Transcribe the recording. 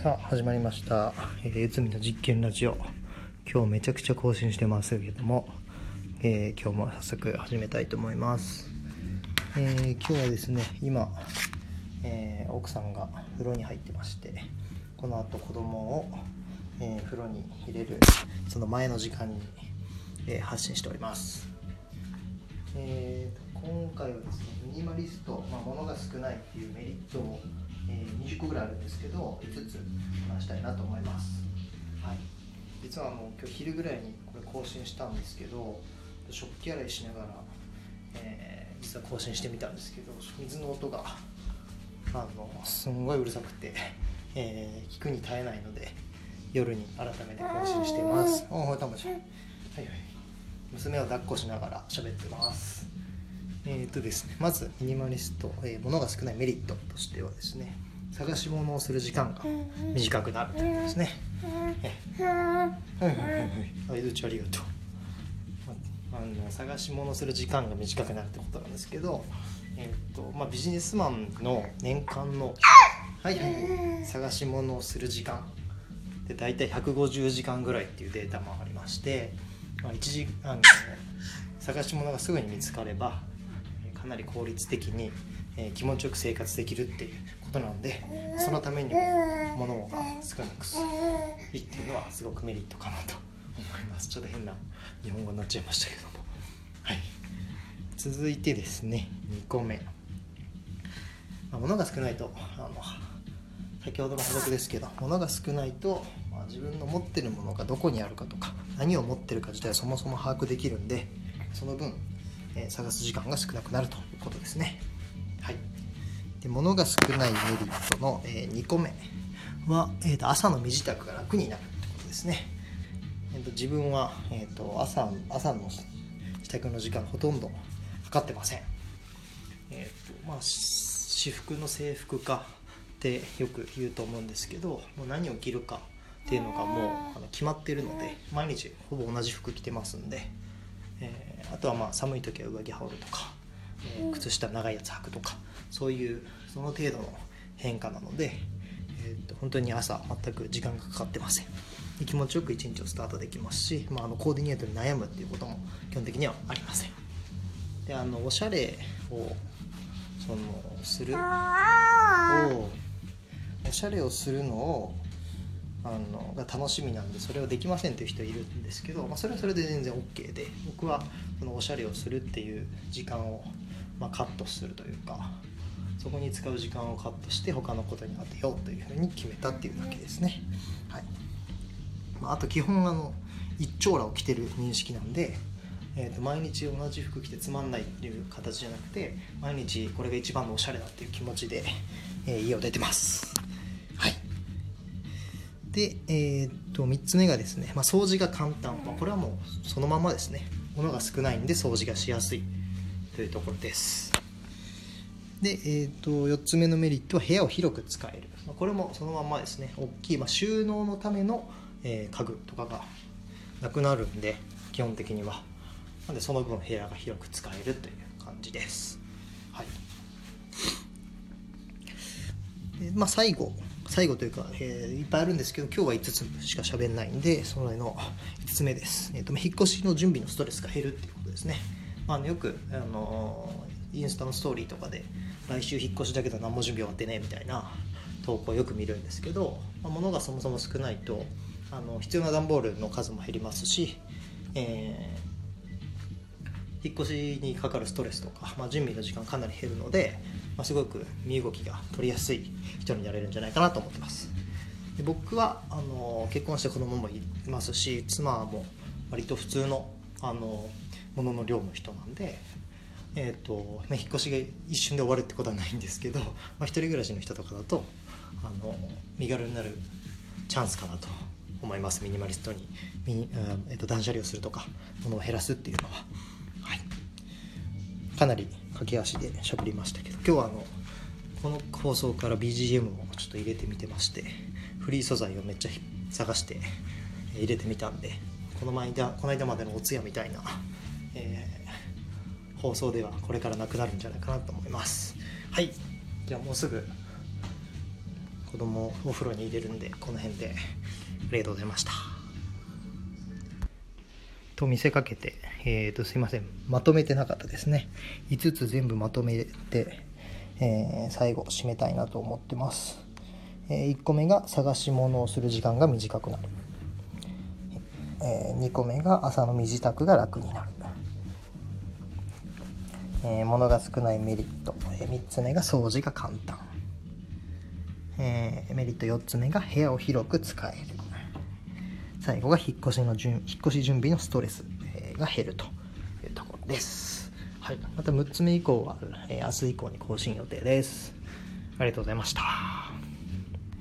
さあ始まりました「えー、内海の実験ラジオ」今日めちゃくちゃ更新してますけども、えー、今日も早速始めたいと思います、えー今日はですね今、えー奥さんが風呂に入ってましてこの後子供を、えー風呂に入れるその前の時間に、えー発信しております。えーと今回はですねミニマリスト、まあ、物が少ないっていうメリットを、えー20個ぐらいあるんですけど5つ話したいなと思います、はい、実はもう今日昼ぐらいにこれ更新したんですけど食器洗いしながら、えー実は更新してみたんですけど水の音があのすんごいうるさくて、えー聞くに耐えないので夜に改めて更新しています。おおたまちゃんはいはい。娘を抱っこしながら喋ってますえーとですね、まずミニマリスト、えー物が少ないメリットとしてはですね探し物をする時間が短くなるということですね。えーはいはいはいはい相づちありがとう。まあの探し物をする時間が短くなるってことなんですけど、えーとまあ、ビジネスマンの年間の、はいはい、探し物をする時間で大体150時間ぐらいっていうデータもありまして、まあ、一時あの探し物がすぐに見つかればえーかなり効率的に、えー気持ちよく生活できるっていうことなのでそのためにも物が少なくいいっていうのはすごくメリットかなと思います。ちょっと変な日本語になっちゃいましたけども。はい。続いてですね2個目、まあ、物が少ないとあの先ほどの補足ですけど物が少ないと、まあ、自分の持ってるものがどこにあるかとか何を持ってるか自体はそもそも把握できるんでその分、探す時間が少なくなるということですね。はい。で物が少ないメリットの、え2個目は、えーと朝の身支度が楽になるってことですね、えーと自分は、えー、と朝朝の支度の時間ほとんどかかってません。えーとまあ、私服の制服化ってよく言うと思うんですけどもう何を着るかっていうのがもうあの決まってるので毎日ほぼ同じ服着てますんで、えーあとはまあ寒い時は上着羽織るとか、えー靴下長いやつ履くとかそういうその程度の変化なので、えーと本当に朝全く時間がかかってません。で気持ちよく一日をスタートできますし、まあ、あのコーディネートに悩むっていうことも基本的にはありません。であのおしゃれをそのするをおしゃれをするのをあのが楽しみなんでそれをできませんっていう人いるんですけど、まあ、それはそれで全然 OK で僕はそのおしゃれをするっていう時間を、まあ、カットするというかそこに使う時間をカットして他のことに当てようというふうに決めたっていうだけですね。はいまあ、あと基本あの一長羅を着てる認識なんで、えー、と毎日同じ服着てつまんないっていう形じゃなくて毎日これが一番のおしゃれだっていう気持ちで、えー家を出てますでえー、と3つ目がですね、まあ、掃除が簡単、まあ、これはもうそのままですね。物が少ないんで掃除がしやすい。というところです。で、えー、と4つ目のメリットは部屋を広く使える、まあ、これもそのままですね。大きい、まあ、収納のための、えー家具とかがなくなるんで基本的には。なんでその分部屋が広く使えるという感じです。はい。でまあ最後。最後というか、えーいっぱいあるんですけど今日は5つしか喋んないんでそれの5つ目です、えーと引っ越しの準備のストレスが減るっていうことですね、まあ、よく、あのーインスタのストーリーとかで来週引っ越しだけど何も準備終わってねみたいな投稿よく見るんですけど、まあ、物がそもそも少ないとあの必要な段ボールの数も減りますし、えー引っ越しにかかるストレスとか、まあ、準備の時間かなり減るので、まあ、すごく身動きが取りやすい人になれるんじゃないかなと思ってます。で僕はあの結婚して子供もいますし妻も割と普通のあのものの量の人なんで、えーとまあ、引っ越しが一瞬で終わるってことはないんですけど、まあ、一人暮らしの人とかだとあの身軽になるチャンスかなと思います。ミニマリストにミニ、えっと断捨離をするとか物を減らすっていうのは、かなり駆け足で喋りましたけど今日はあのこの放送から BGM をちょっと入れてみてましてフリー素材をめっちゃ探して入れてみたんでこの間この間までのお通夜みたいな、えー放送ではこれからなくなるんじゃないかなと思います。はい。じゃあもうすぐ子供をお風呂に入れるんでこの辺でありがとうございました。と見せかけて、えー、とすいません。まとめてなかったですね。5つ全部まとめて、えー、最後締めたいなと思ってます。え1個目が探し物をする時間が短くなる、え2個目が朝の身支度が楽になる、え物が少ないメリット、え3つ目が掃除が簡単、えメリット4つ目が部屋を広く使える。最後が引っ越しの準引っ越し準備のストレスが減るというところです。はい、また6つ目以降は、え明日以降に更新予定です。ありがとうございました。